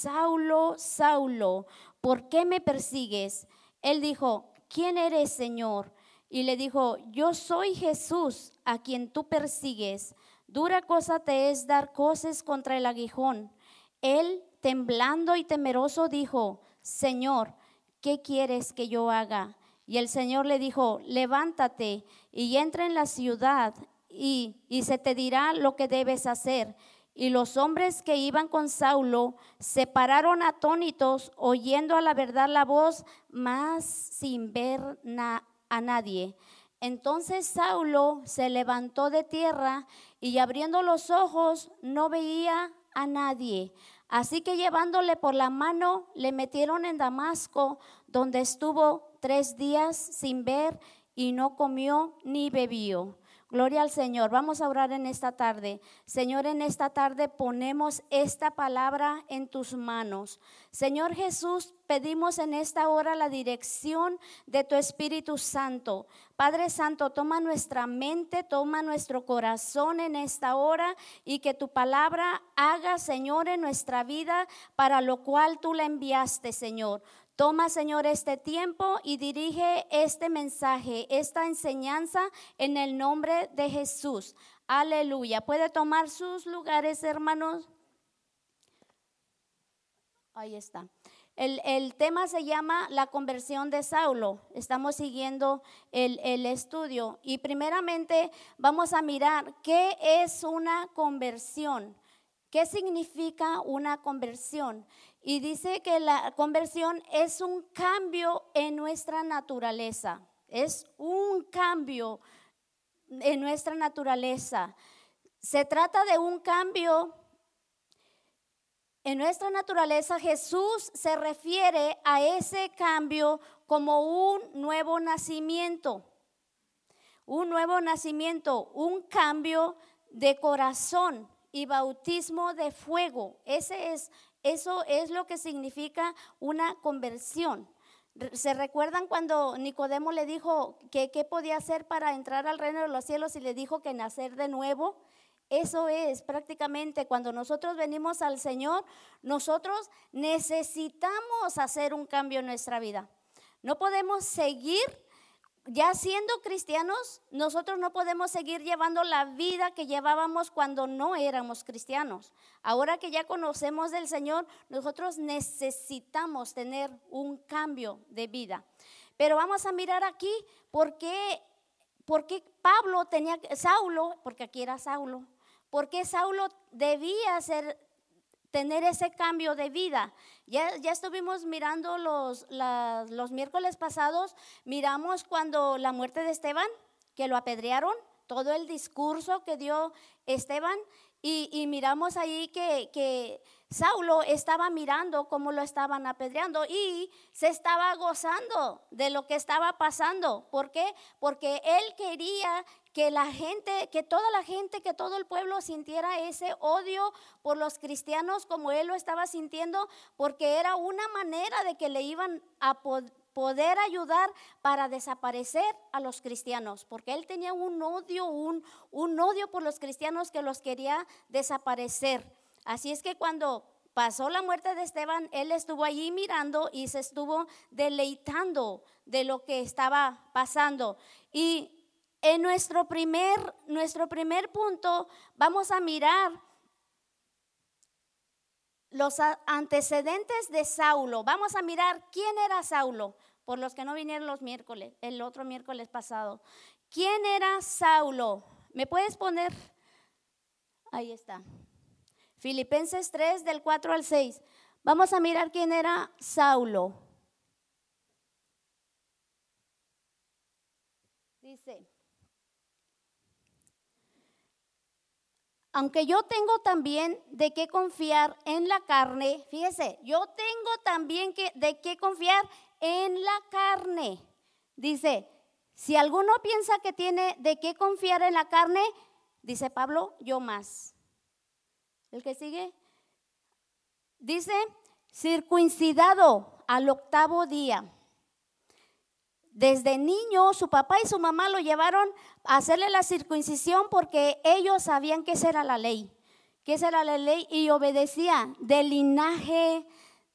Saulo, Saulo, ¿por qué me persigues? Él dijo, ¿quién eres, Señor? Y le dijo, yo soy Jesús a quien tú persigues. Dura cosa te es dar cosas contra el aguijón. Él, temblando y temeroso, dijo, Señor, ¿qué quieres que yo haga? Y el Señor le dijo, levántate y entra en la ciudad y, y se te dirá lo que debes hacer. Y los hombres que iban con Saulo se pararon atónitos, oyendo a la verdad la voz, mas sin ver a nadie. Entonces Saulo se levantó de tierra y abriendo los ojos no veía a nadie. Así que llevándole por la mano, le metieron en Damasco, donde estuvo tres días sin ver y no comió ni bebió. Gloria al Señor. Vamos a orar en esta tarde. Señor, en esta tarde ponemos esta palabra en tus manos. Señor Jesús, pedimos en esta hora la dirección de tu Espíritu Santo. Padre Santo, toma nuestra mente, toma nuestro corazón en esta hora y que tu palabra haga, Señor, en nuestra vida para lo cual tú la enviaste, Señor. Toma, Señor, este tiempo y dirige este mensaje, esta enseñanza en el nombre de Jesús. Aleluya. ¿Puede tomar sus lugares, hermanos? Ahí está. El, tema se llama la conversión de Saulo. Estamos siguiendo el, el, estudio y primeramente vamos a mirar qué es una conversión. ¿Qué significa una conversión? Y dice que la conversión es un cambio en nuestra naturaleza. Es un cambio en nuestra naturaleza. Se trata de un cambio en nuestra naturaleza. Jesús se refiere a ese cambio como un nuevo nacimiento. Un nuevo nacimiento, un cambio de corazón y bautismo de fuego. Ese es eso es lo que significa una conversión. ¿Se recuerdan cuando Nicodemo le dijo que qué podía hacer para entrar al reino de los cielos y le dijo que nacer de nuevo? Eso es prácticamente cuando nosotros venimos al Señor, nosotros necesitamos hacer un cambio en nuestra vida. No podemos seguir ya siendo cristianos, nosotros no podemos seguir llevando la vida que llevábamos cuando no éramos cristianos. Ahora que ya conocemos del Señor, nosotros necesitamos tener un cambio de vida. Pero vamos a mirar aquí por qué, por qué Pablo tenía, Saulo, porque aquí era Saulo, por qué Saulo debía ser tener ese cambio de vida. Ya, ya estuvimos mirando los, los miércoles pasados, miramos cuando la muerte de Esteban, que lo apedrearon, todo el discurso que dio Esteban y, miramos ahí que, que, Saulo estaba mirando cómo lo estaban apedreando y se estaba gozando de lo que estaba pasando. ¿Por qué? Porque él quería que la gente, que toda la gente, que todo el pueblo sintiera ese odio por los cristianos como él lo estaba sintiendo, porque era una manera de que le iban a poder ayudar para desaparecer a los cristianos, porque él tenía un odio, un, un odio por los cristianos que los quería desaparecer. Así es que cuando pasó la muerte de Esteban, él estuvo allí mirando y se estuvo deleitando de lo que estaba pasando. Y en nuestro primer, nuestro primer punto vamos a mirar los antecedentes de Saulo. Vamos a mirar quién era Saulo, por los que no vinieron los miércoles, el otro miércoles pasado. ¿Quién era Saulo? ¿Me puedes poner? Ahí está. Filipenses 3 del 4 al 6. Vamos a mirar quién era Saulo. Dice, aunque yo tengo también de qué confiar en la carne, fíjese, yo tengo también que, de qué confiar en la carne. Dice, si alguno piensa que tiene de qué confiar en la carne, dice Pablo, yo más. El que sigue, dice, circuncidado al octavo día. Desde niño su papá y su mamá lo llevaron a hacerle la circuncisión porque ellos sabían que esa era la ley. que esa era la ley, y obedecía del linaje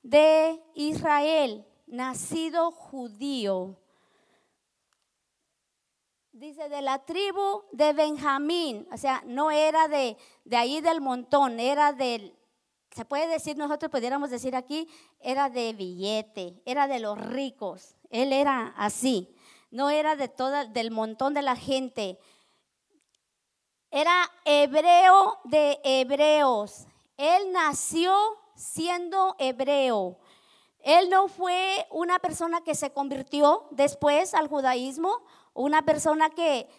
de Israel, nacido judío. Dice de la tribu de Benjamín, o sea, no era de, de ahí del montón, era del, se puede decir, nosotros pudiéramos decir aquí, era de billete, era de los ricos, él era así, no era de toda, del montón de la gente, era hebreo de hebreos, él nació siendo hebreo. Él no fue una persona que se convirtió después al judaísmo una persona que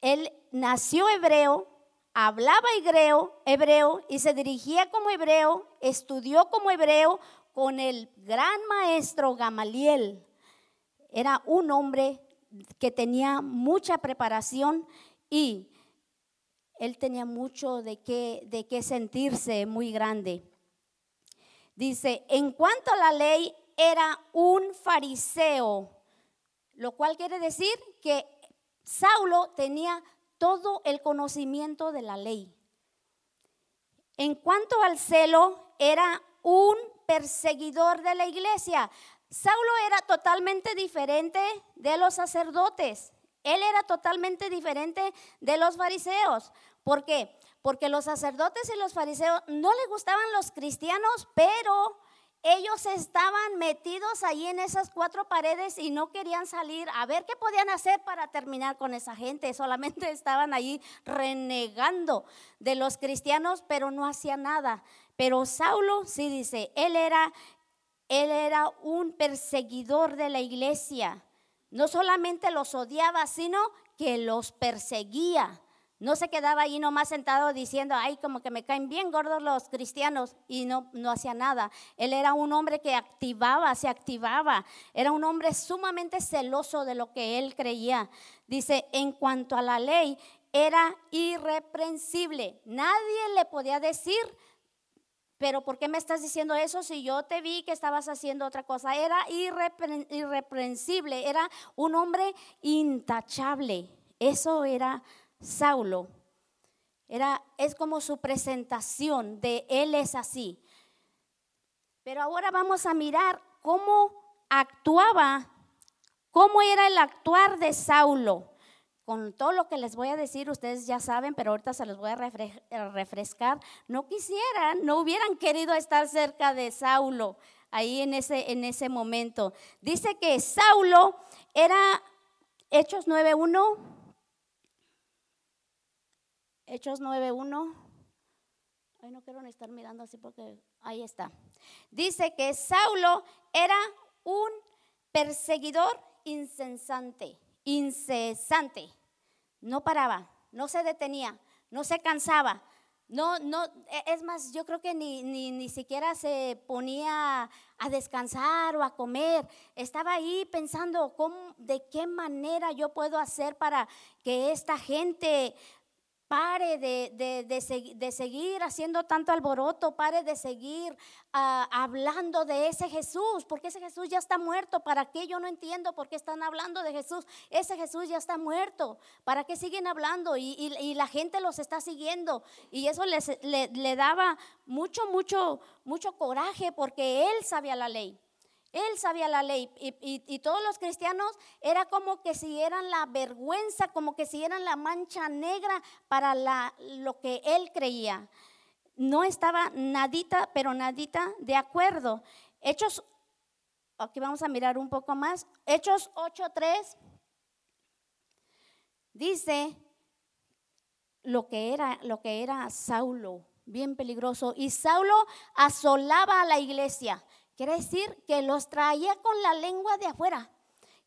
él nació hebreo, hablaba hebreo, hebreo y se dirigía como hebreo, estudió como hebreo con el gran maestro Gamaliel. Era un hombre que tenía mucha preparación y él tenía mucho de qué, de qué sentirse muy grande. Dice, en cuanto a la ley, era un fariseo lo cual quiere decir que Saulo tenía todo el conocimiento de la ley. En cuanto al celo, era un perseguidor de la iglesia. Saulo era totalmente diferente de los sacerdotes. Él era totalmente diferente de los fariseos. ¿Por qué? Porque los sacerdotes y los fariseos no le gustaban los cristianos, pero ellos estaban metidos ahí en esas cuatro paredes y no querían salir a ver qué podían hacer para terminar con esa gente. Solamente estaban ahí renegando de los cristianos, pero no hacía nada. Pero Saulo sí dice, él era él era un perseguidor de la iglesia. No solamente los odiaba, sino que los perseguía. No se quedaba ahí nomás sentado diciendo, ay, como que me caen bien gordos los cristianos y no, no hacía nada. Él era un hombre que activaba, se activaba. Era un hombre sumamente celoso de lo que él creía. Dice, en cuanto a la ley, era irreprensible. Nadie le podía decir, pero ¿por qué me estás diciendo eso si yo te vi que estabas haciendo otra cosa? Era irreprensible, era un hombre intachable. Eso era Saulo. Era, es como su presentación de él es así. Pero ahora vamos a mirar cómo actuaba, cómo era el actuar de Saulo. Con todo lo que les voy a decir, ustedes ya saben, pero ahorita se los voy a refrescar. No quisieran, no hubieran querido estar cerca de Saulo ahí en ese, en ese momento. Dice que Saulo era, Hechos 9.1, Hechos 9.1. Ay, no quiero estar mirando así porque ahí está. Dice que Saulo era un perseguidor incesante, incesante. No paraba, no se detenía, no se cansaba. No, no, e, es más, yo creo que ni, ni, ni siquiera se ponía a descansar o a comer. Estaba ahí pensando cómo, de qué manera yo puedo hacer para que esta gente pare de, de, seguir haciendo tanto alboroto, pare de seguir ah, hablando de ese Jesús, porque ese Jesús ya está muerto. ¿Para qué? Yo no entiendo por qué están hablando de Jesús. Ese Jesús ya está muerto. ¿Para qué siguen hablando? Y, la gente los está siguiendo. Y eso les, le, le daba mucho, mucho, mucho coraje porque él sabía la ley. Él sabía la ley y, todos los cristianos era como que si eran la vergüenza, como que si eran la mancha negra para lo que él creía. No estaba nadita, pero nadita de acuerdo. Hechos, aquí vamos a mirar un poco más. Hechos 8.3 dice lo que era, lo que era Saulo, bien peligroso. Y Saulo asolaba a la iglesia Quiere decir que los traía con la lengua de afuera,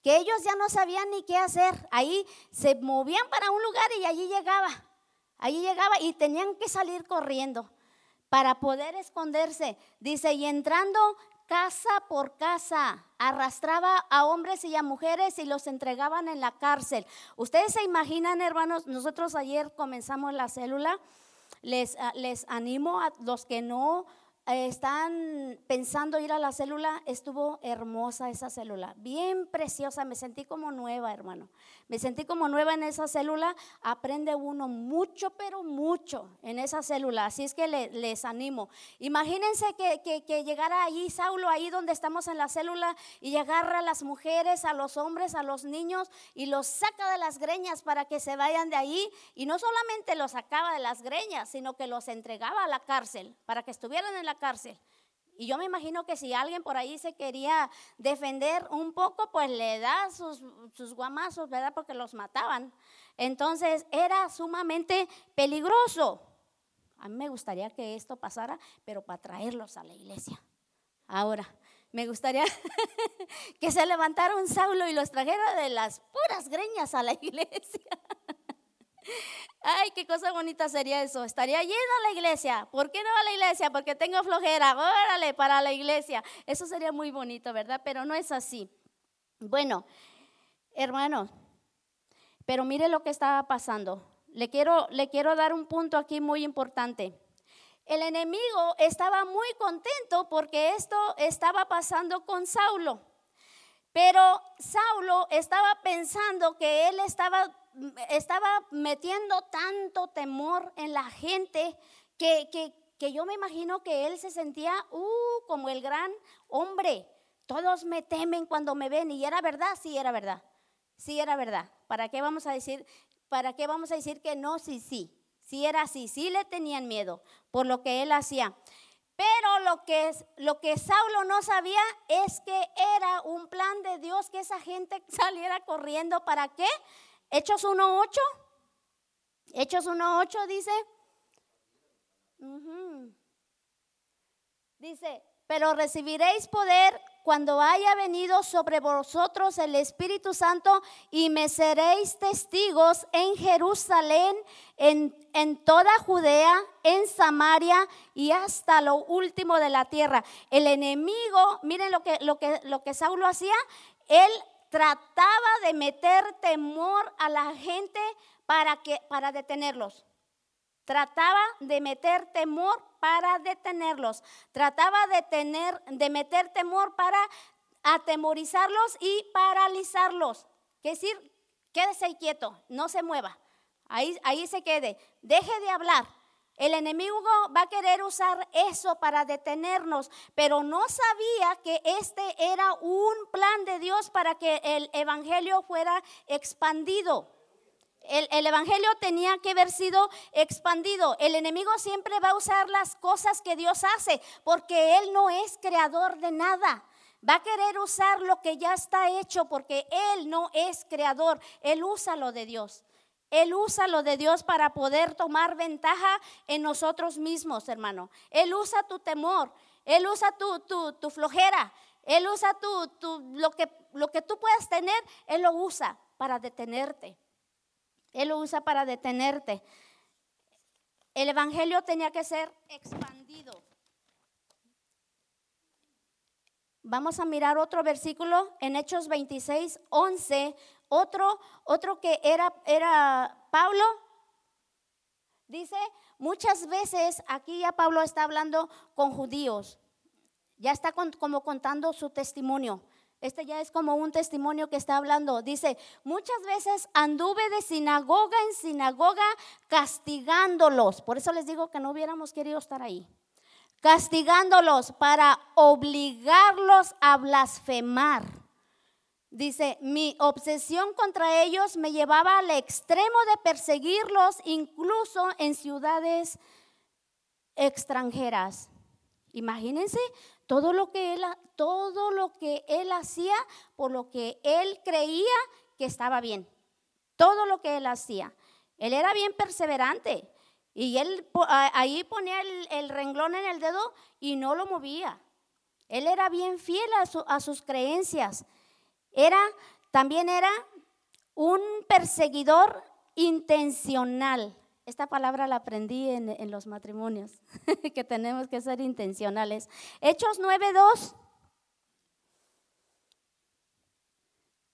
que ellos ya no sabían ni qué hacer. Ahí se movían para un lugar y allí llegaba. Allí llegaba y tenían que salir corriendo para poder esconderse. Dice, y entrando casa por casa, arrastraba a hombres y a mujeres y los entregaban en la cárcel. Ustedes se imaginan, hermanos, nosotros ayer comenzamos la célula, les, ah, les animo a los que no están pensando ir a la célula, estuvo hermosa esa célula, bien preciosa, me sentí como nueva, hermano. Me sentí como nueva en esa célula, aprende uno mucho, pero mucho en esa célula, así es que les animo. Imagínense que, que, llegara allí Saulo, ahí donde estamos en la célula, y agarra a las mujeres, a los hombres, a los niños, y los saca de las greñas para que se vayan de ahí, y no solamente los sacaba de las greñas, sino que los entregaba a la cárcel para que estuvieran en la cárcel. Y yo me imagino que si alguien por ahí se quería defender un poco, pues le da sus, sus guamazos, ¿verdad? Porque los mataban. Entonces era sumamente peligroso. A mí me gustaría que esto pasara, pero para traerlos a la iglesia. Ahora, me gustaría que se levantara un Saulo y los trajera de las puras greñas a la iglesia. Ay, qué cosa bonita sería eso. Estaría llena la iglesia. ¿Por qué no va a la iglesia? Porque tengo flojera. Órale, para la iglesia. Eso sería muy bonito, ¿verdad? Pero no es así. Bueno, hermanos, pero mire lo que estaba pasando. Le quiero, le quiero dar un punto aquí muy importante. El enemigo estaba muy contento porque esto estaba pasando con Saulo. Pero Saulo estaba pensando que él estaba estaba metiendo tanto temor en la gente que, que, yo me imagino que él se sentía uh, como el gran hombre. Todos me temen cuando me ven. Y era verdad, sí era verdad. Sí era verdad. ¿Para qué vamos a decir, para qué vamos a decir que no? Sí, sí. Sí era así. Sí le tenían miedo por lo que él hacía. Pero lo que, lo que Saulo no sabía es que era un plan de Dios que esa gente saliera corriendo. ¿Para qué? Hechos 1.8. Hechos 1.8 dice. Dice, pero recibiréis poder cuando haya venido sobre vosotros el Espíritu Santo y me seréis testigos en Jerusalén, en, en, toda Judea, en Samaria y hasta lo último de la tierra. El enemigo, miren lo que, lo que, lo que Saulo hacía, él trataba de meter temor a la gente para, que, para detenerlos. Trataba de meter temor para detenerlos. Trataba de, tener, de meter temor para atemorizarlos y paralizarlos. Es decir, quédese quieto, no se mueva. Ahí, ahí se quede. Deje de hablar. El enemigo va a querer usar eso para detenernos, pero no sabía que este era un plan de Dios para que el evangelio fuera expandido. El, evangelio tenía que haber sido expandido. El enemigo siempre va a usar las cosas que Dios hace, porque Él no es creador de nada. Va a querer usar lo que ya está hecho, porque Él no es creador. Él usa lo de Dios. Él usa lo de Dios para poder tomar ventaja en nosotros mismos, hermano. Él usa tu temor, Él usa tu, tu, flojera, Él usa tu, tu, lo, que, lo que tú puedas tener, Él lo usa para detenerte. Él lo usa para detenerte. El Evangelio tenía que ser expandido. Vamos a mirar otro versículo en Hechos 26, 11. Otro, otro que era, era Pablo. Dice, muchas veces aquí ya Pablo está hablando con judíos. Ya está como contando su testimonio. Este ya es como un testimonio que está hablando. Dice, muchas veces anduve de sinagoga en sinagoga castigándolos. Por eso les digo que no hubiéramos querido estar ahí castigándolos para obligarlos a blasfemar. Dice, mi obsesión contra ellos me llevaba al extremo de perseguirlos incluso en ciudades extranjeras. Imagínense todo lo que él todo lo que él hacía por lo que él creía que estaba bien. Todo lo que él hacía. Él era bien perseverante. Y él ahí ponía el, renglón en el dedo y no lo movía. Él era bien fiel a, sus creencias. Era, también era un perseguidor intencional. Esta palabra la aprendí en, en los matrimonios, que tenemos que ser intencionales. Hechos 9.2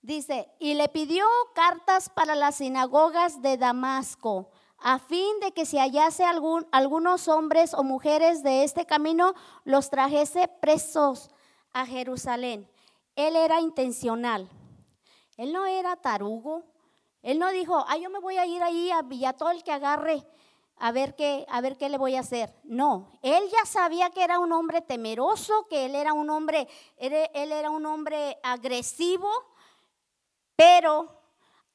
dice, y le pidió cartas para las sinagogas de Damasco a fin de que si hallase algún, algunos hombres o mujeres de este camino, los trajese presos a Jerusalén. Él era intencional. Él no era tarugo. Él no dijo, ah, yo me voy a ir ahí a Villatol que agarre a ver qué, a ver qué le voy a hacer. No, él ya sabía que era un hombre temeroso, que él era un hombre, él, era un hombre agresivo, pero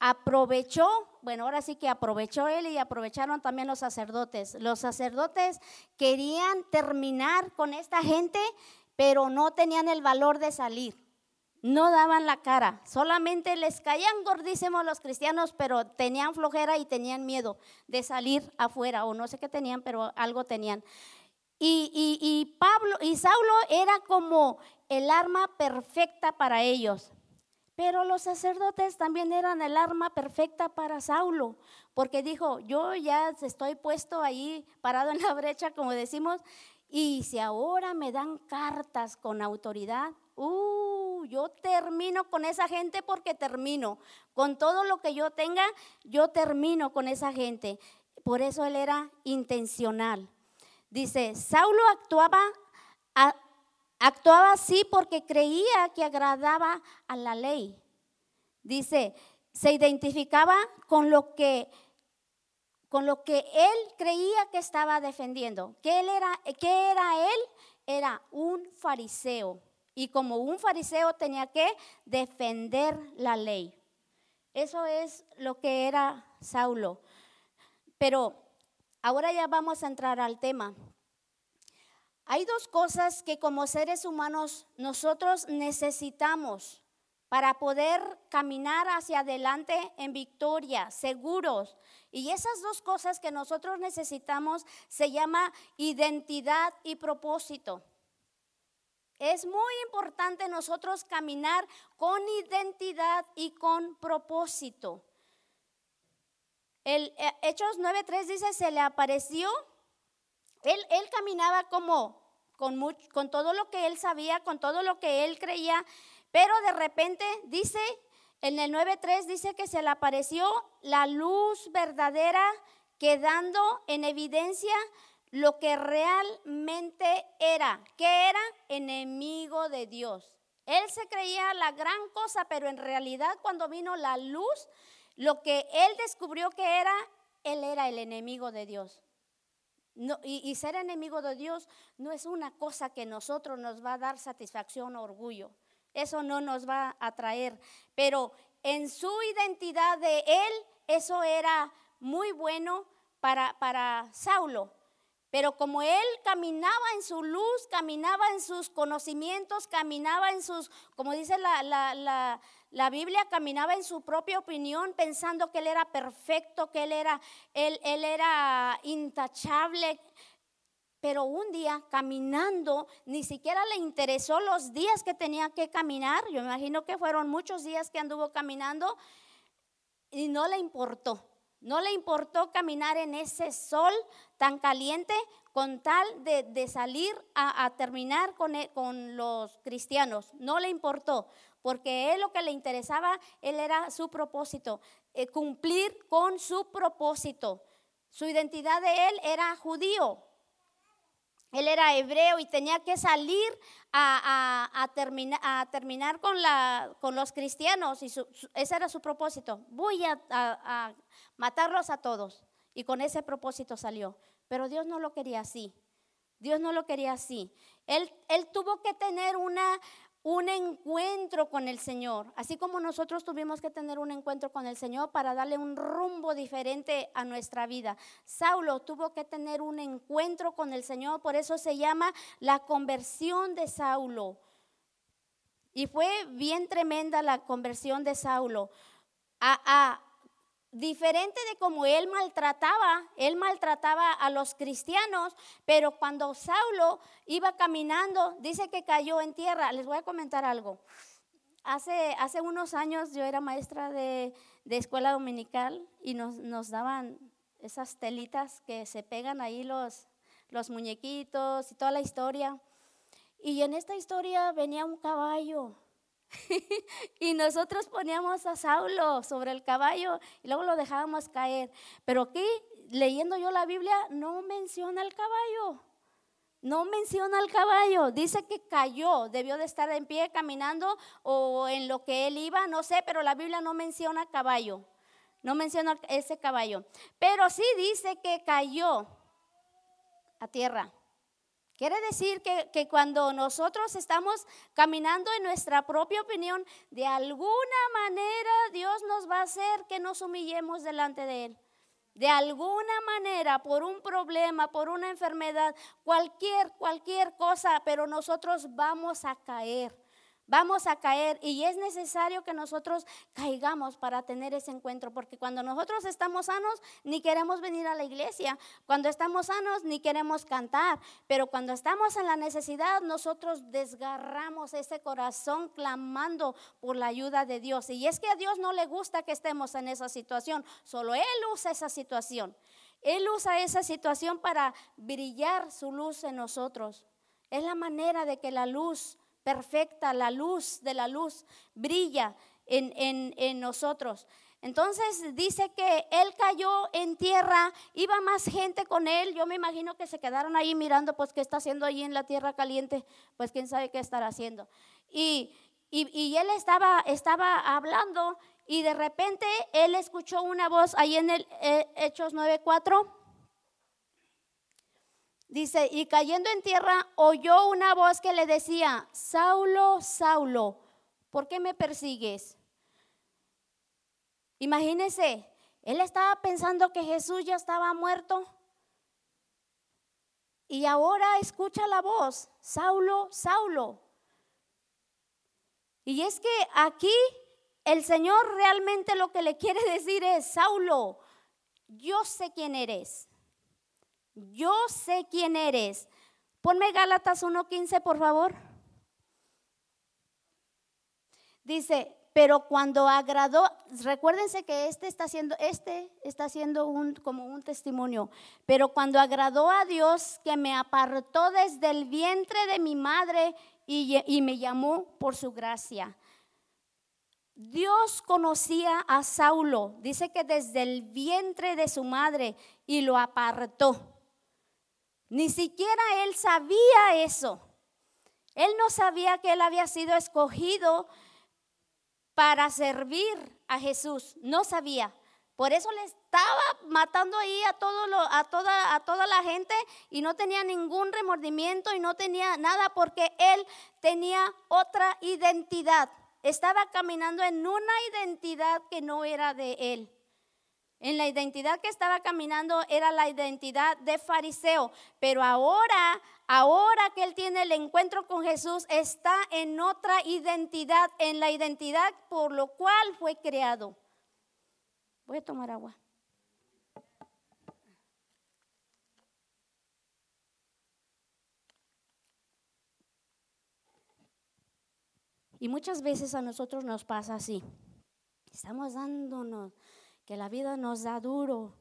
aprovechó, bueno, ahora sí que aprovechó él y aprovecharon también los sacerdotes. Los sacerdotes querían terminar con esta gente, pero no tenían el valor de salir. No daban la cara, solamente les caían gordísimos los cristianos, pero tenían flojera y tenían miedo de salir afuera, o no sé qué tenían, pero algo tenían. Y, y Pablo y Saulo era como el arma perfecta para ellos. Pero los sacerdotes también eran el arma perfecta para Saulo, porque dijo, yo ya estoy puesto ahí parado en la brecha, como decimos, y si ahora me dan cartas con autoridad, uh, yo termino con esa gente porque termino. Con todo lo que yo tenga, yo termino con esa gente. Por eso él era intencional. Dice, Saulo actuaba Actuaba así porque creía que agradaba a la ley. Dice, se identificaba con lo que con lo que él creía que estaba defendiendo. ¿Qué, él era, ¿Qué era él? Era un fariseo. Y como un fariseo tenía que defender la ley. Eso es lo que era Saulo. Pero ahora ya vamos a entrar al tema. Hay dos cosas que como seres humanos nosotros necesitamos para poder caminar hacia adelante en victoria, seguros. Y esas dos cosas que nosotros necesitamos se llama identidad y propósito. Es muy importante nosotros caminar con identidad y con propósito. El eh, Hechos 9:3 dice, se le apareció él, caminaba como con, con todo lo que él sabía, con todo lo que él creía, pero de repente dice, en el 9.3 dice que se le apareció la luz verdadera quedando en evidencia lo que realmente era. que era? Enemigo de Dios. Él se creía la gran cosa, pero en realidad cuando vino la luz, lo que él descubrió que era, él era el enemigo de Dios y, ser enemigo de Dios no es una cosa que nosotros nos va a dar satisfacción o orgullo. Eso no nos va a traer. Pero en su identidad de él, eso era muy bueno para, para Saulo. Pero como él caminaba en su luz, caminaba en sus conocimientos, caminaba en sus, como dice la, la, la, Biblia, caminaba en su propia opinión, pensando que él era perfecto, que él era, él, él era intachable. Pero un día caminando, ni siquiera le interesó los días que tenía que caminar. Yo me imagino que fueron muchos días que anduvo caminando y no le importó. No le importó caminar en ese sol tan caliente con tal de, salir a, terminar con, e, con, los cristianos. No le importó, porque él lo que le interesaba, él era su propósito, eh, cumplir con su propósito. Su identidad de él era judío, él era hebreo y tenía que salir a, a, terminar con, la, con, los cristianos y ese era su propósito. Voy a, matarlos a todos. Y con ese propósito salió. Pero Dios no lo quería así. Dios no lo quería así. Él, él tuvo que tener una, un encuentro con el Señor, así como nosotros tuvimos que tener un encuentro con el Señor para darle un rumbo diferente a nuestra vida. Saulo tuvo que tener un encuentro con el Señor, por eso se llama la conversión de Saulo. Y fue bien tremenda la conversión de Saulo. A, diferente de como él maltrataba, él maltrataba a los cristianos, pero cuando Saulo iba caminando, dice que cayó en tierra. Les voy a comentar algo. Hace, hace unos años yo era maestra de, escuela dominical y nos, nos, daban esas telitas que se pegan ahí los, los muñequitos y toda la historia. Y en esta historia venía un caballo y nosotros poníamos a Saulo sobre el caballo y luego lo dejábamos caer. Pero aquí leyendo yo la Biblia, no menciona el caballo. No menciona al caballo, dice que cayó, debió de estar en pie caminando o en lo que él iba, no sé, pero la Biblia no menciona caballo, no menciona ese caballo, pero sí dice que cayó a tierra. Quiere decir que, que, cuando nosotros estamos caminando en nuestra propia opinión, de alguna manera Dios nos va a hacer que nos humillemos delante de Él. De alguna manera, por un problema, por una enfermedad, cualquier, cualquier cosa, pero nosotros vamos a caer vamos a caer y es necesario que nosotros caigamos para tener ese encuentro, porque cuando nosotros estamos sanos, ni queremos venir a la iglesia, cuando estamos sanos, ni queremos cantar, pero cuando estamos en la necesidad, nosotros desgarramos ese corazón clamando por la ayuda de Dios. Y es que a Dios no le gusta que estemos en esa situación, solo Él usa esa situación. Él usa esa situación para brillar su luz en nosotros. Es la manera de que la luz perfecta, la luz de la luz brilla en, nosotros. Entonces dice que él cayó en tierra, iba más gente con él, yo me imagino que se quedaron ahí mirando, pues qué está haciendo ahí en la tierra caliente, pues quién sabe qué estará haciendo. Y, él estaba, estaba hablando y de repente él escuchó una voz ahí en el eh, Hechos 9.4 Dice, y cayendo en tierra oyó una voz que le decía, Saulo, Saulo, ¿por qué me persigues? Imagínese, él estaba pensando que Jesús ya estaba muerto. Y ahora escucha la voz, Saulo, Saulo. Y es que aquí el Señor realmente lo que le quiere decir es, Saulo, yo sé quién eres. Yo sé quién eres. Ponme Gálatas 1.15, por favor. Dice, pero cuando agradó, recuérdense que este está haciendo, este está haciendo un, como un testimonio, pero cuando agradó a Dios que me apartó desde el vientre de mi madre y, y me llamó por su gracia. Dios conocía a Saulo, dice que desde el vientre de su madre y lo apartó. Ni siquiera él sabía eso. Él no sabía que él había sido escogido para servir a Jesús. No sabía. Por eso le estaba matando ahí a, todo lo, a, toda, a toda la gente y no tenía ningún remordimiento y no tenía nada porque él tenía otra identidad. Estaba caminando en una identidad que no era de él. En la identidad que estaba caminando era la identidad de fariseo, pero ahora, ahora que él tiene el encuentro con Jesús, está en otra identidad, en la identidad por lo cual fue creado. Voy a tomar agua. Y muchas veces a nosotros nos pasa así. Estamos dándonos que la vida nos da duro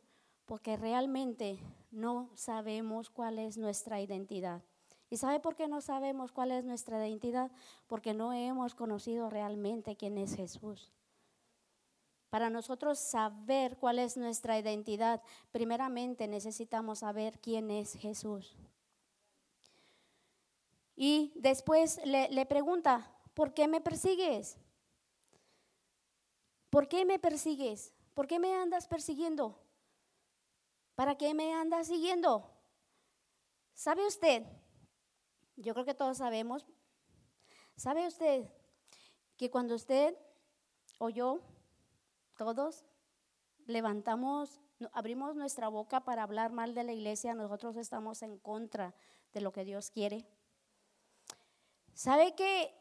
porque realmente no sabemos cuál es nuestra identidad. ¿Y sabe por qué no sabemos cuál es nuestra identidad? Porque no hemos conocido realmente quién es Jesús. Para nosotros saber cuál es nuestra identidad, primeramente necesitamos saber quién es Jesús. Y después le, pregunta, ¿por qué me persigues? ¿Por qué me persigues? ¿Por qué me andas persiguiendo? ¿Para qué me andas siguiendo? ¿Sabe usted? Yo creo que todos sabemos. ¿Sabe usted que cuando usted o yo, todos, levantamos, abrimos nuestra boca para hablar mal de la iglesia, nosotros estamos en contra de lo que Dios quiere? ¿Sabe que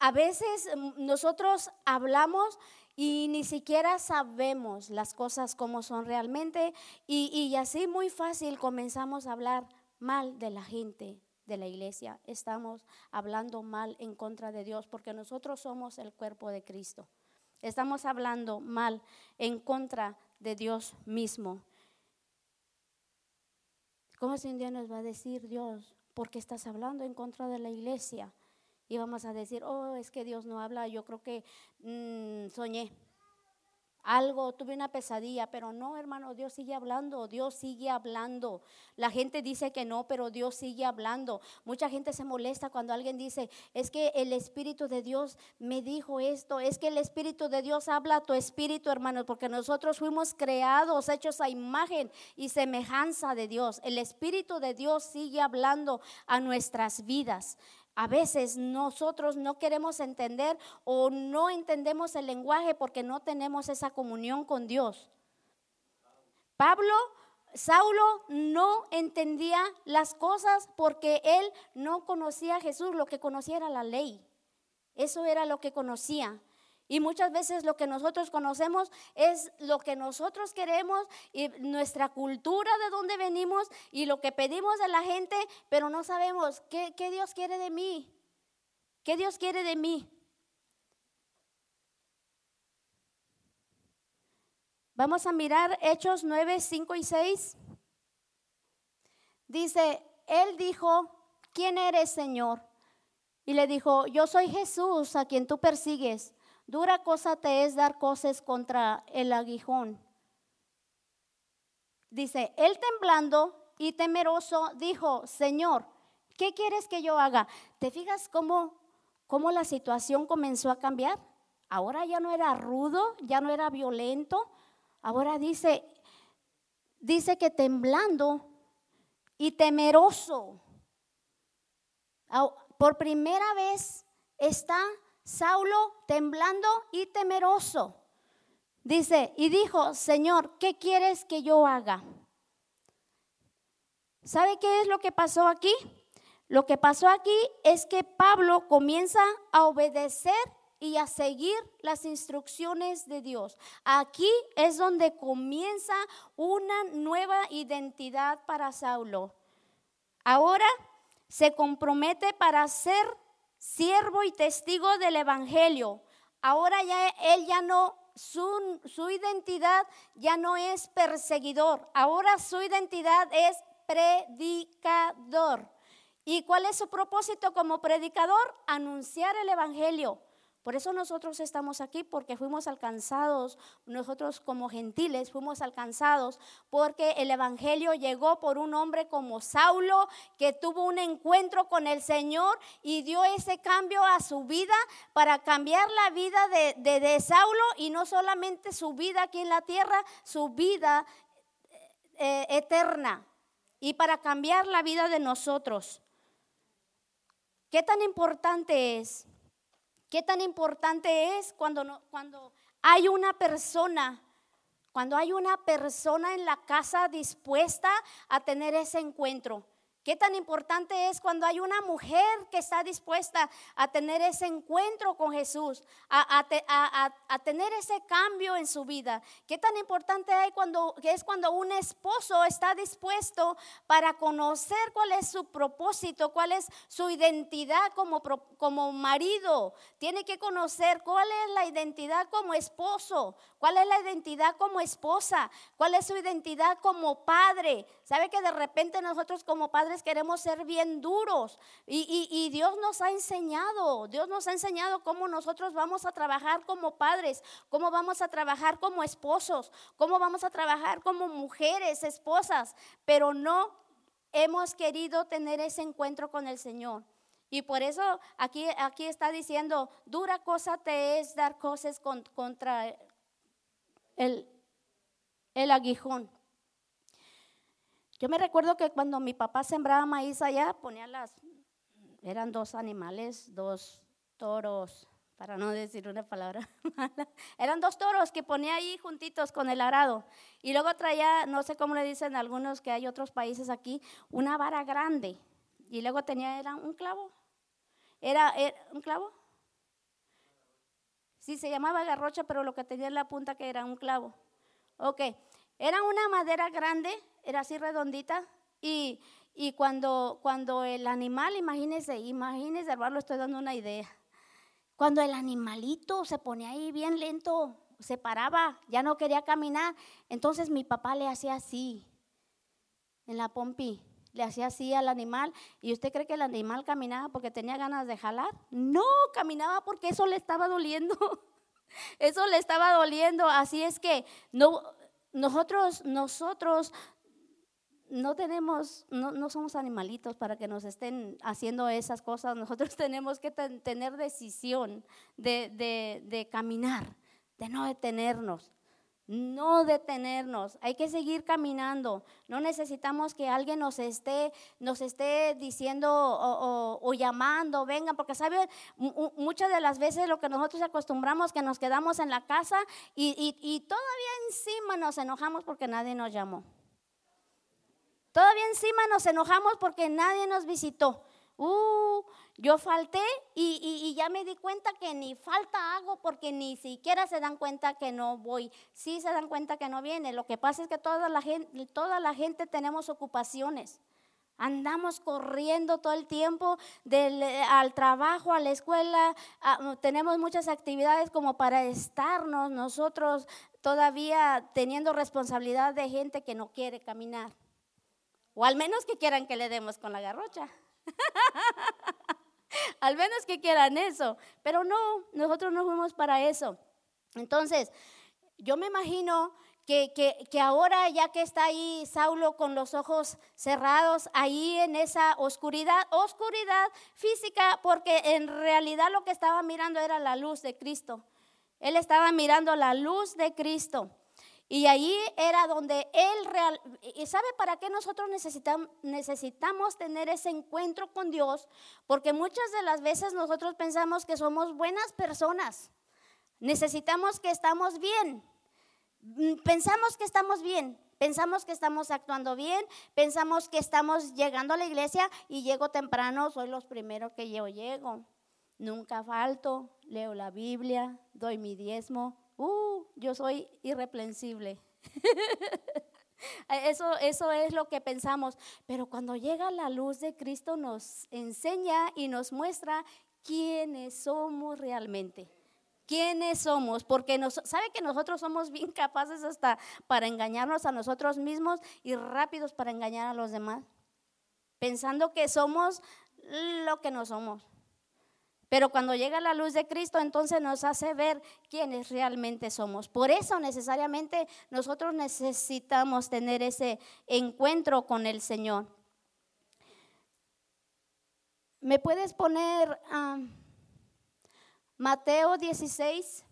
a veces mm, nosotros hablamos y ni siquiera sabemos las cosas como son realmente y, así muy fácil comenzamos a hablar mal de la gente de la iglesia. Estamos hablando mal en contra de Dios porque nosotros somos el cuerpo de Cristo. Estamos hablando mal en contra de Dios mismo. ¿Cómo si un día nos va a decir Dios, por qué estás hablando en contra de la iglesia? Y vamos a decir, oh, es que Dios no habla, yo creo que mm, soñé. algo, tuve una pesadilla, pero no, hermano, Dios sigue hablando, Dios sigue hablando. La gente dice que no, pero Dios sigue hablando. Mucha gente se molesta cuando alguien dice, es que el Espíritu de Dios me dijo esto, es que el Espíritu de Dios habla a tu espíritu, hermano, porque nosotros fuimos creados, hechos a imagen y semejanza de Dios. El Espíritu de Dios sigue hablando a nuestras vidas. A veces nosotros no queremos entender o no entendemos el lenguaje porque no tenemos esa comunión con Dios. Pablo, Saulo no entendía las cosas porque él no conocía a Jesús, lo que conocía era la ley. Eso era lo que conocía. Y muchas veces lo que nosotros conocemos es lo que nosotros queremos y nuestra cultura de donde venimos y lo que pedimos de la gente, pero no sabemos qué, qué Dios quiere de mí. ¿Qué Dios quiere de mí? Vamos a mirar Hechos 9, 5 y 6. Dice, Él dijo, ¿quién eres, Señor? Y le dijo, yo soy Jesús a quien tú persigues. Dura cosa te es dar cosas contra el aguijón. Dice, él temblando y temeroso dijo, Señor, ¿qué quieres que yo haga? ¿Te fijas cómo, cómo la situación comenzó a cambiar? Ahora ya no era rudo, ya no era violento. Ahora dice, dice que temblando y temeroso. Por primera vez está Saulo temblando y temeroso. Dice, y dijo, Señor, ¿qué quieres que yo haga? ¿Sabe qué es lo que pasó aquí? Lo que pasó aquí es que Pablo comienza a obedecer y a seguir las instrucciones de Dios. Aquí es donde comienza una nueva identidad para Saulo. Ahora se compromete para ser siervo y testigo del Evangelio. Ahora ya él ya no, su, su identidad ya no es perseguidor, ahora su identidad es predicador. ¿Y cuál es su propósito como predicador? Anunciar el Evangelio. Por eso nosotros estamos aquí, porque fuimos alcanzados, nosotros como gentiles fuimos alcanzados, porque el Evangelio llegó por un hombre como Saulo, que tuvo un encuentro con el Señor y dio ese cambio a su vida para cambiar la vida de, de, Saulo y no solamente su vida aquí en la tierra, su vida eh, eterna y para cambiar la vida de nosotros. ¿Qué tan importante es? ¿Qué tan importante es cuando, cuando hay una persona, cuando hay una persona en la casa dispuesta a tener ese encuentro? Qué tan importante es cuando hay una mujer que está dispuesta a tener ese encuentro con Jesús, a, tener ese cambio en su vida. Qué tan importante hay cuando, es cuando un esposo está dispuesto para conocer cuál es su propósito, cuál es su identidad como, como marido. Tiene que conocer cuál es la identidad como esposo, cuál es la identidad como esposa, cuál es su identidad como padre. ¿Sabe que de repente nosotros como padres queremos ser bien duros. Y, Dios nos ha enseñado, Dios nos ha enseñado cómo nosotros vamos a trabajar como padres, cómo vamos a trabajar como esposos, cómo vamos a trabajar como mujeres, esposas, pero no hemos querido tener ese encuentro con el Señor. Y por eso aquí, aquí está diciendo, dura cosa te es dar cosas contra el, el aguijón. Yo me recuerdo que cuando mi papá sembraba maíz allá, ponía las, eran dos animales, dos toros, para no decir una palabra mala, eran dos toros que ponía ahí juntitos con el arado. Y luego traía, no sé cómo le dicen algunos que hay otros países aquí, una vara grande. Y luego tenía, era un clavo. Era, era un clavo. Sí, se llamaba garrocha, pero lo que tenía en la punta que era un clavo. Ok, era una madera grande era así redondita y, cuando, cuando el animal, imagínese, imagínese, hermano, estoy dando una idea. Cuando el animalito se ponía ahí bien lento, se paraba, ya no quería caminar, entonces mi papá le hacía así, en la pompi, le hacía así al animal. ¿Y usted cree que el animal caminaba porque tenía ganas de jalar? No, caminaba porque eso le estaba doliendo. Eso le estaba doliendo, así es que no, nosotros, nosotros no tenemos, no, somos animalitos para que nos estén haciendo esas cosas. Nosotros tenemos que tener decisión de, de caminar, de no detenernos no detenernos, hay que seguir caminando. No necesitamos que alguien nos esté, nos esté diciendo o, llamando, vengan, porque saben, muchas de las veces lo que nosotros acostumbramos que nos quedamos en la casa y, y todavía encima nos enojamos porque nadie nos llamó. Todavía encima nos enojamos porque nadie nos visitó. Uh, yo falté y, ya me di cuenta que ni falta hago porque ni siquiera se dan cuenta que no voy. Sí se dan cuenta que no viene. Lo que pasa es que toda la gente, toda la gente tenemos ocupaciones. Andamos corriendo todo el tiempo al trabajo, a la escuela. tenemos muchas actividades como para estarnos nosotros todavía teniendo responsabilidad de gente que no quiere caminar. O al menos que quieran que le demos con la garrocha. Al menos que quieran eso. Pero no, nosotros no fuimos para eso. Entonces, yo me imagino que, que, ahora ya que está ahí Saulo con los ojos cerrados, ahí en esa oscuridad, oscuridad física, porque en realidad lo que estaba mirando era la luz de Cristo. Él estaba mirando la luz de Cristo. Y ahí era donde Él real... ¿Y sabe para qué nosotros necesitamos, necesitamos tener ese encuentro con Dios? Porque muchas de las veces nosotros pensamos que somos buenas personas. Necesitamos que estamos bien. Mm, pensamos que estamos bien. Pensamos que estamos actuando bien, pensamos que estamos llegando a la iglesia y llego temprano, soy los primeros que yo llego. Nunca falto, leo la Biblia, doy mi diezmo, uh, yo soy irreprensible. Eso, eso es lo que pensamos. Pero cuando llega la luz de Cristo nos enseña y nos muestra quiénes somos realmente. ¿Quiénes somos? Porque nos, sabe que nosotros somos bien capaces hasta para engañarnos a nosotros mismos y rápidos para engañar a los demás. Pensando que somos lo que no somos. Pero cuando llega la luz de Cristo, entonces nos hace ver quiénes realmente somos. Por eso necesariamente nosotros necesitamos tener ese encuentro con el Señor. ¿Me puedes poner Mateo 16?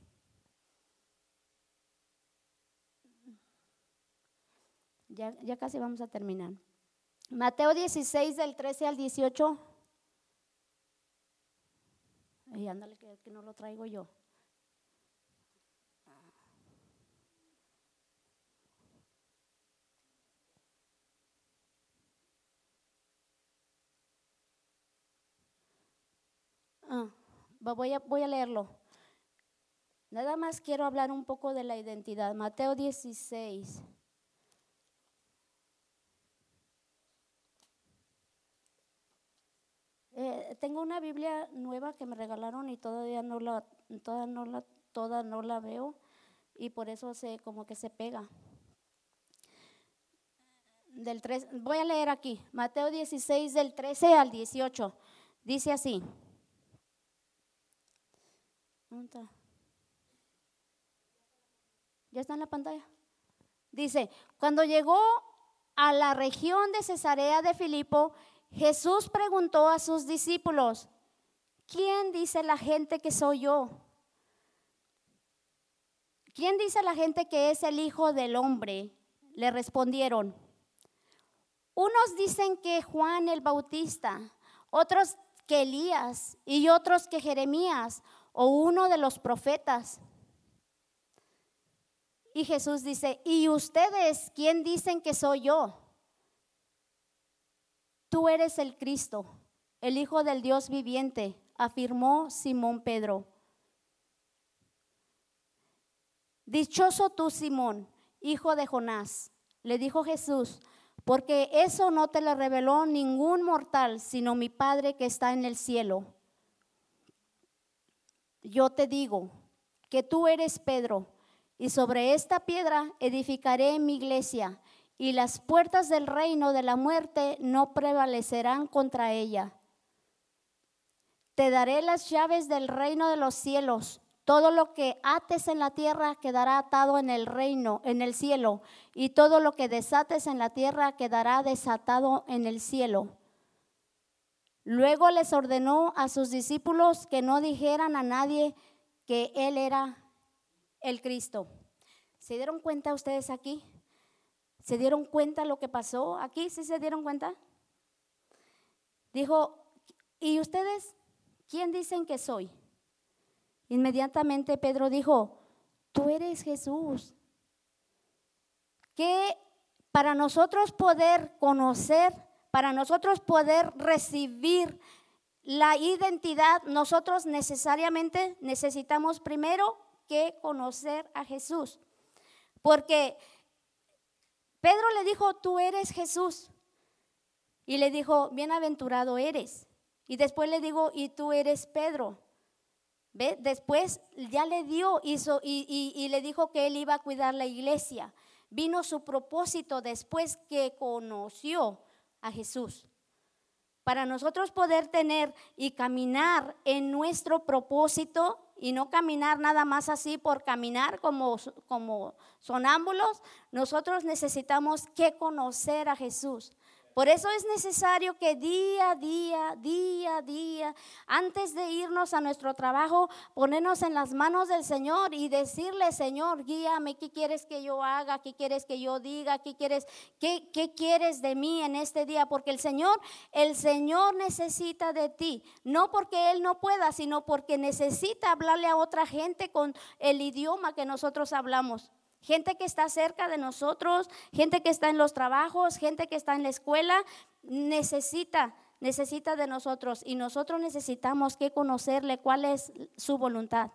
Ya, ya casi vamos a terminar. Mateo 16 del 13 al 18. Y ándale, que, que no lo traigo yo. Ah, voy, a, voy a leerlo. Nada más quiero hablar un poco de la identidad. Mateo 16. Eh, tengo una Biblia nueva que me regalaron y todavía no la, toda no la, toda no la veo y por eso se como que se pega. Del 3, voy a leer aquí, Mateo 16 del 13 al 18. Dice así. ¿Ya está en la pantalla? Dice, cuando llegó a la región de Cesarea de Filipo, Jesús preguntó a sus discípulos, ¿quién dice la gente que soy yo? ¿Quién dice la gente que es el Hijo del Hombre? Le respondieron, unos dicen que Juan el Bautista, otros que Elías y otros que Jeremías o uno de los profetas. Y Jesús dice, ¿y ustedes quién dicen que soy yo? Tú eres el Cristo, el Hijo del Dios viviente, afirmó Simón Pedro. Dichoso tú, Simón, hijo de Jonás, le dijo Jesús, porque eso no te lo reveló ningún mortal, sino mi Padre que está en el cielo. Yo te digo que tú eres Pedro, y sobre esta piedra edificaré mi iglesia, y las puertas del reino de la muerte no prevalecerán contra ella. Te daré las llaves del reino de los cielos. todo lo que ates en la tierra quedará atado en el reino, en el cielo, y todo lo que desates en la tierra quedará desatado en el cielo. Luego les ordenó a sus discípulos que no dijeran a nadie que él era el Cristo. ¿Se dieron cuenta ustedes aquí? ¿Se dieron cuenta lo que pasó aquí? ¿Sí se dieron cuenta? Dijo, ¿y ustedes quién dicen que soy? Inmediatamente Pedro dijo, tú eres Jesús. Que para nosotros poder conocer, para nosotros poder recibir la identidad, nosotros necesariamente necesitamos primero que conocer a Jesús. Porque Pedro le dijo, tú eres Jesús. Y le dijo, bienaventurado eres. Y después le digo, y tú eres Pedro. ¿Ve? Después ya le dio hizo, y, y le dijo que él iba a cuidar la iglesia. Vino su propósito después que conoció a Jesús. Para nosotros poder tener y caminar en nuestro propósito y no caminar nada más así por caminar como, como sonámbulos, nosotros necesitamos que conocer a Jesús. Por eso es necesario que día a día, día a día, antes de irnos a nuestro trabajo, ponernos en las manos del Señor y decirle, Señor, guíame, ¿qué quieres que yo haga? ¿Qué quieres que yo diga? ¿Qué quieres, qué, qué quieres de mí en este día? Porque el Señor, el Señor necesita de ti, no porque Él no pueda, sino porque necesita hablarle a otra gente con el idioma que nosotros hablamos gente que está cerca de nosotros, gente que está en los trabajos, gente que está en la escuela, necesita, necesita de nosotros y nosotros necesitamos que conocerle cuál es su voluntad.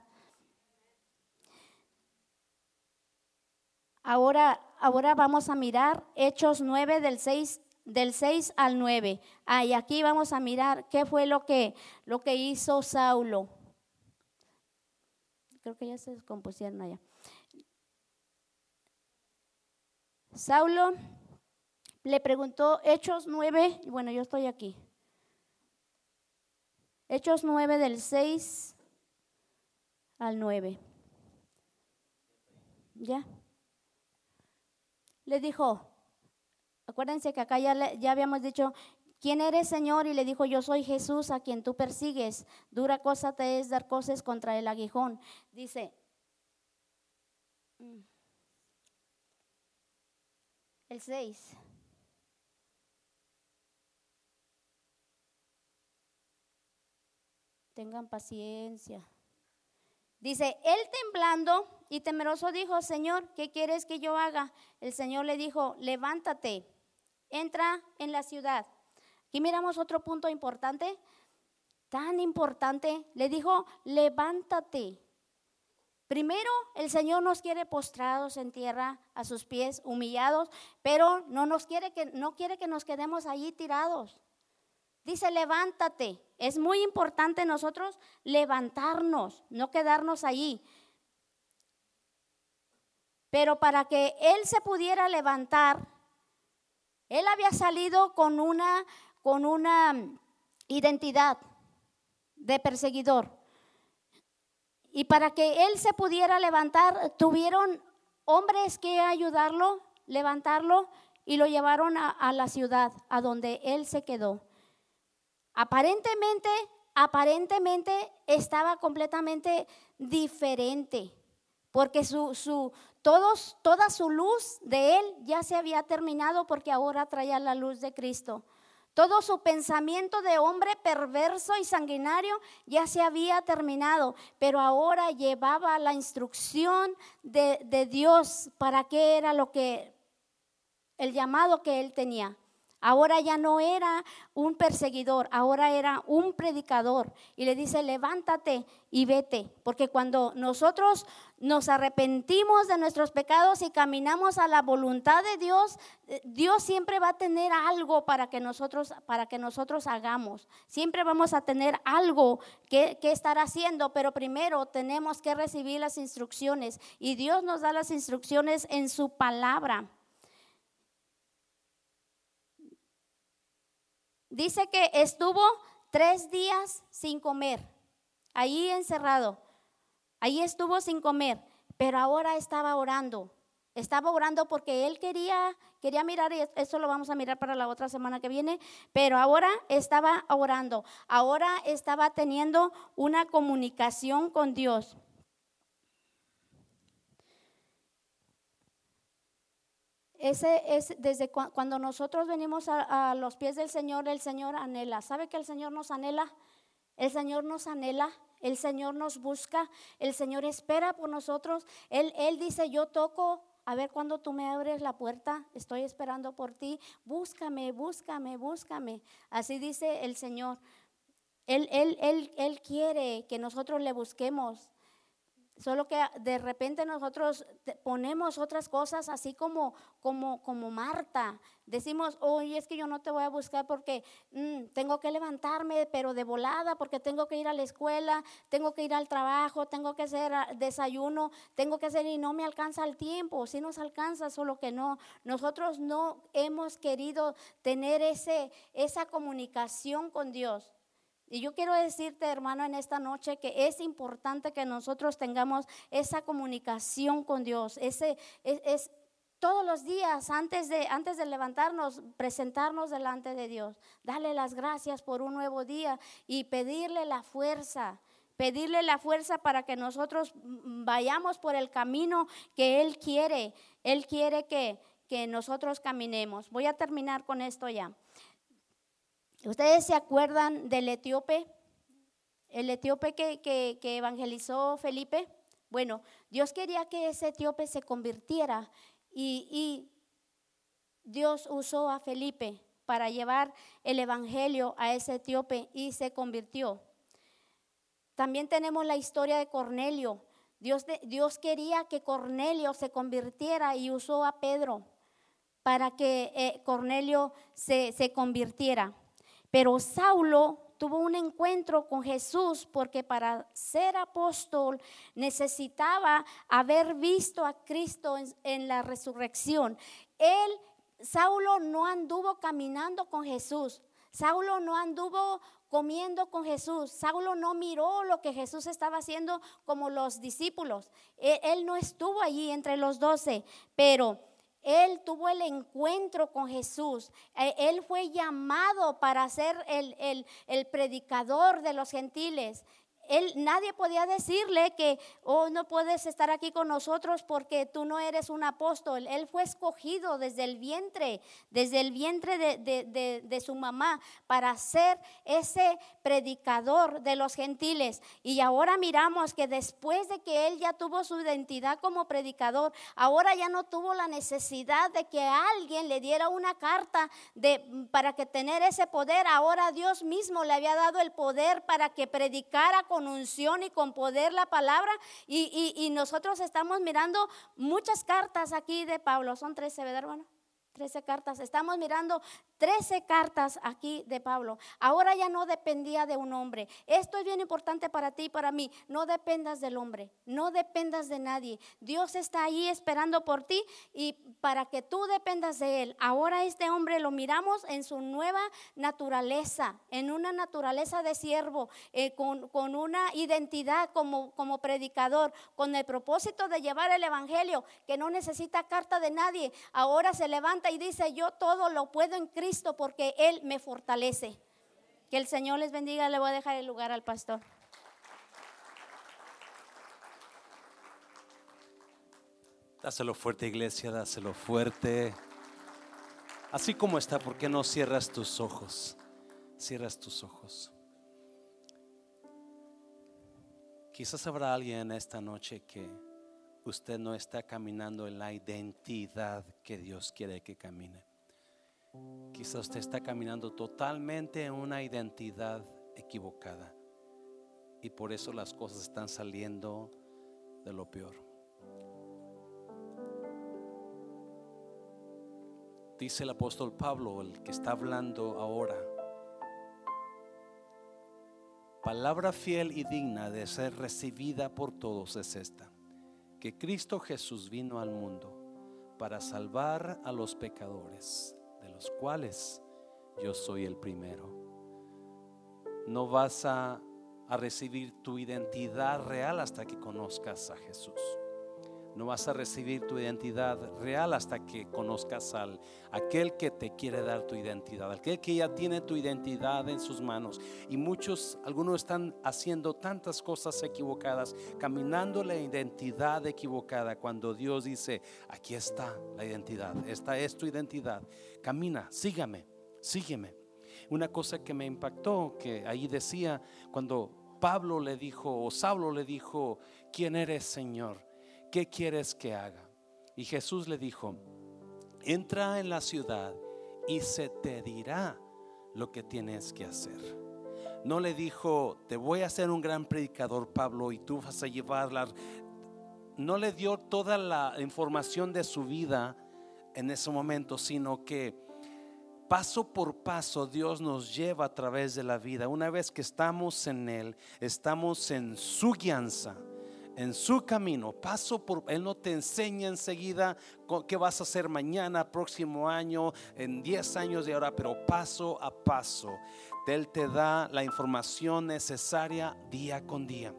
Ahora, ahora vamos a mirar Hechos 9 del 6 del 6 al 9. Ah, y aquí vamos a mirar qué fue lo que, lo que hizo Saulo. Creo que ya se descompusieron allá. Saulo le preguntó, Hechos 9, bueno, yo estoy aquí. Hechos 9 del 6 al 9. ¿Ya? Le dijo, acuérdense que acá ya, ya habíamos dicho, ¿quién eres Señor? Y le dijo, yo soy Jesús a quien tú persigues. Dura cosa te es dar cosas contra el aguijón. Dice, el 6. Tengan paciencia. Dice, él temblando y temeroso dijo, Señor, ¿qué quieres que yo haga? El Señor le dijo, levántate, entra en la ciudad. Aquí miramos otro punto importante, tan importante. Le dijo, levántate. Primero, el Señor nos quiere postrados en tierra a sus pies, humillados, pero no nos quiere que no quiere que nos quedemos allí tirados. Dice, levántate. Es muy importante nosotros levantarnos, no quedarnos allí. Pero para que él se pudiera levantar, él había salido con una con una identidad de perseguidor. Y para que él se pudiera levantar, tuvieron hombres que ayudarlo, levantarlo y lo llevaron a, la ciudad, a donde él se quedó. Aparentemente, aparentemente estaba completamente diferente, porque su, su, todos, toda su luz de él ya se había terminado porque ahora traía la luz de Cristo. Todo su pensamiento de hombre perverso y sanguinario ya se había terminado, pero ahora llevaba la instrucción de, de Dios para qué era lo que, el llamado que él tenía. Ahora ya no era un perseguidor, ahora era un predicador. Y le dice, levántate y vete. Porque cuando nosotros nos arrepentimos de nuestros pecados y caminamos a la voluntad de Dios, eh, Dios siempre va a tener algo para que nosotros, para que nosotros hagamos. Siempre vamos a tener algo que, que estar haciendo, pero primero tenemos que recibir las instrucciones. Y Dios nos da las instrucciones en su palabra. Dice que estuvo tres días sin comer, ahí encerrado. Ahí estuvo sin comer, pero ahora estaba orando. Estaba orando porque él quería, quería mirar, y eso lo vamos a mirar para la otra semana que viene, pero ahora estaba orando, ahora estaba teniendo una comunicación con Dios. Ese es desde cuando nosotros venimos a, a, los pies del Señor, el Señor anhela. ¿Sabe que el Señor nos anhela? El Señor nos anhela, el Señor nos busca, el Señor espera por nosotros. Él, él dice, yo toco, a ver cuando tú me abres la puerta, estoy esperando por ti. Búscame, búscame, búscame. Así dice el Señor. Él, él, él, él quiere que nosotros le busquemos. Solo que de repente nosotros ponemos otras cosas así como, como, como Marta. Decimos, oye, es que yo no te voy a buscar porque mm, tengo que levantarme, pero de volada, porque tengo que ir a la escuela, tengo que ir al trabajo, tengo que hacer ah, desayuno, tengo que hacer y no me alcanza el tiempo. Si nos alcanza, solo que no. Nosotros no hemos querido tener ese, esa comunicación con Dios. Y yo quiero decirte, hermano, en esta noche que es importante que nosotros tengamos esa comunicación con Dios. Ese es, todos los días antes de antes de levantarnos, presentarnos delante de Dios, darle las gracias por un nuevo día y pedirle la fuerza, pedirle la fuerza para que nosotros vayamos por el camino que él quiere. Él quiere que que nosotros caminemos. Voy a terminar con esto ya. ¿Ustedes se acuerdan del etíope? El etíope que, evangelizó Felipe. Bueno, Dios quería que ese etíope se convirtiera y, Dios usó a Felipe para llevar el evangelio a ese etíope y se convirtió. También tenemos la historia de Cornelio. Dios, quería que Cornelio se convirtiera y usó a Pedro para que eh, Cornelio se convirtiera. Pero Saulo tuvo un encuentro con Jesús porque para ser apóstol necesitaba haber visto a Cristo en, la resurrección. Él, Saulo no anduvo caminando con Jesús. Saulo no anduvo comiendo con Jesús. Saulo no miró lo que Jesús estaba haciendo como los discípulos. Él, él no estuvo allí entre los doce, pero él tuvo el encuentro con Jesús. Eh, él fue llamado para ser el, el predicador de los gentiles él, nadie podía decirle que, oh, no puedes estar aquí con nosotros porque tú no eres un apóstol. Él fue escogido desde el vientre, desde el vientre de, su mamá para ser ese predicador de los gentiles. Y ahora miramos que después de que él ya tuvo su identidad como predicador, ahora ya no tuvo la necesidad de que alguien le diera una carta de, para que tener ese poder. Ahora Dios mismo le había dado el poder para que predicara con con unción y con poder la palabra. Y, y, nosotros estamos mirando muchas cartas aquí de Pablo. Son 13, ¿verdad, hermano? 13 cartas. Estamos mirando 13 cartas aquí de Pablo. Ahora ya no dependía de un hombre. Esto es bien importante para ti y para mí. No dependas del hombre, no dependas de nadie. Dios está ahí esperando por ti y para que tú dependas de Él. Ahora este hombre lo miramos en su nueva naturaleza, en una naturaleza de siervo, eh, con, con, una identidad como, como predicador, con el propósito de llevar el Evangelio, que no necesita carta de nadie. Ahora se levanta y dice, yo todo lo puedo en Cristo porque Él me fortalece. Que el Señor les bendiga. Le voy a dejar el lugar al pastor. Dáselo fuerte, iglesia, dáselo fuerte. Así como está, ¿por qué no cierras tus ojos? Cierras tus ojos. Quizás habrá alguien esta noche que usted no está caminando en la identidad que Dios quiere que camine. Quizás usted está caminando totalmente en una identidad equivocada y por eso las cosas están saliendo de lo peor. Dice el apóstol Pablo, el que está hablando ahora, palabra fiel y digna de ser recibida por todos es esta, que Cristo Jesús vino al mundo para salvar a los pecadores los cuales yo soy el primero. No vas a a recibir tu identidad real hasta que conozcas a Jesús. No vas a recibir tu identidad real hasta que conozcas al aquel que te quiere dar tu identidad, aquel que ya tiene tu identidad en sus manos. Y muchos, algunos están haciendo tantas cosas equivocadas, caminando la identidad equivocada cuando Dios dice, aquí está la identidad, esta es tu identidad. Camina, sígame, sígueme. Una cosa que me impactó, que ahí decía, cuando Pablo le dijo, o Saulo le dijo, ¿quién eres Señor? ¿Qué quieres que haga? Y Jesús le dijo, entra en la ciudad y se te dirá lo que tienes que hacer. No le dijo, te voy a hacer un gran predicador, Pablo, y tú vas a llevarla. No le dio toda la información de su vida en ese momento, sino que paso por paso Dios nos lleva a través de la vida. Una vez que estamos en Él, estamos en su guianza en su camino, paso por, Él no te enseña enseguida qué vas a hacer mañana, próximo año, en 10 años de ahora, pero paso a paso, Él te da la información necesaria día con día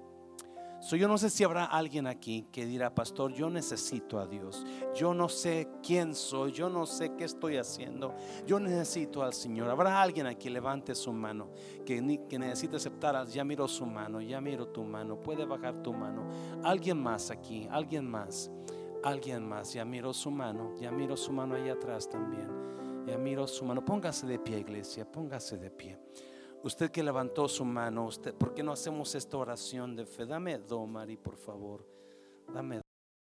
yo no sé si habrá alguien aquí que dirá, pastor, yo necesito a Dios. Yo no sé quién soy, yo no sé qué estoy haciendo. Yo necesito al Señor. Habrá alguien aquí, levante su mano, que, que necesite aceptar. Ya miro su mano, ya miro tu mano. Puede bajar tu mano. Alguien más aquí, alguien más, alguien más. Ya miro su mano, ya miro su mano ahí atrás también. Ya miro su mano. Póngase de pie, iglesia, póngase de pie. Usted que levantó su mano, usted, ¿por qué no hacemos esta oración de fe? Dame do, Mari, por favor. Dame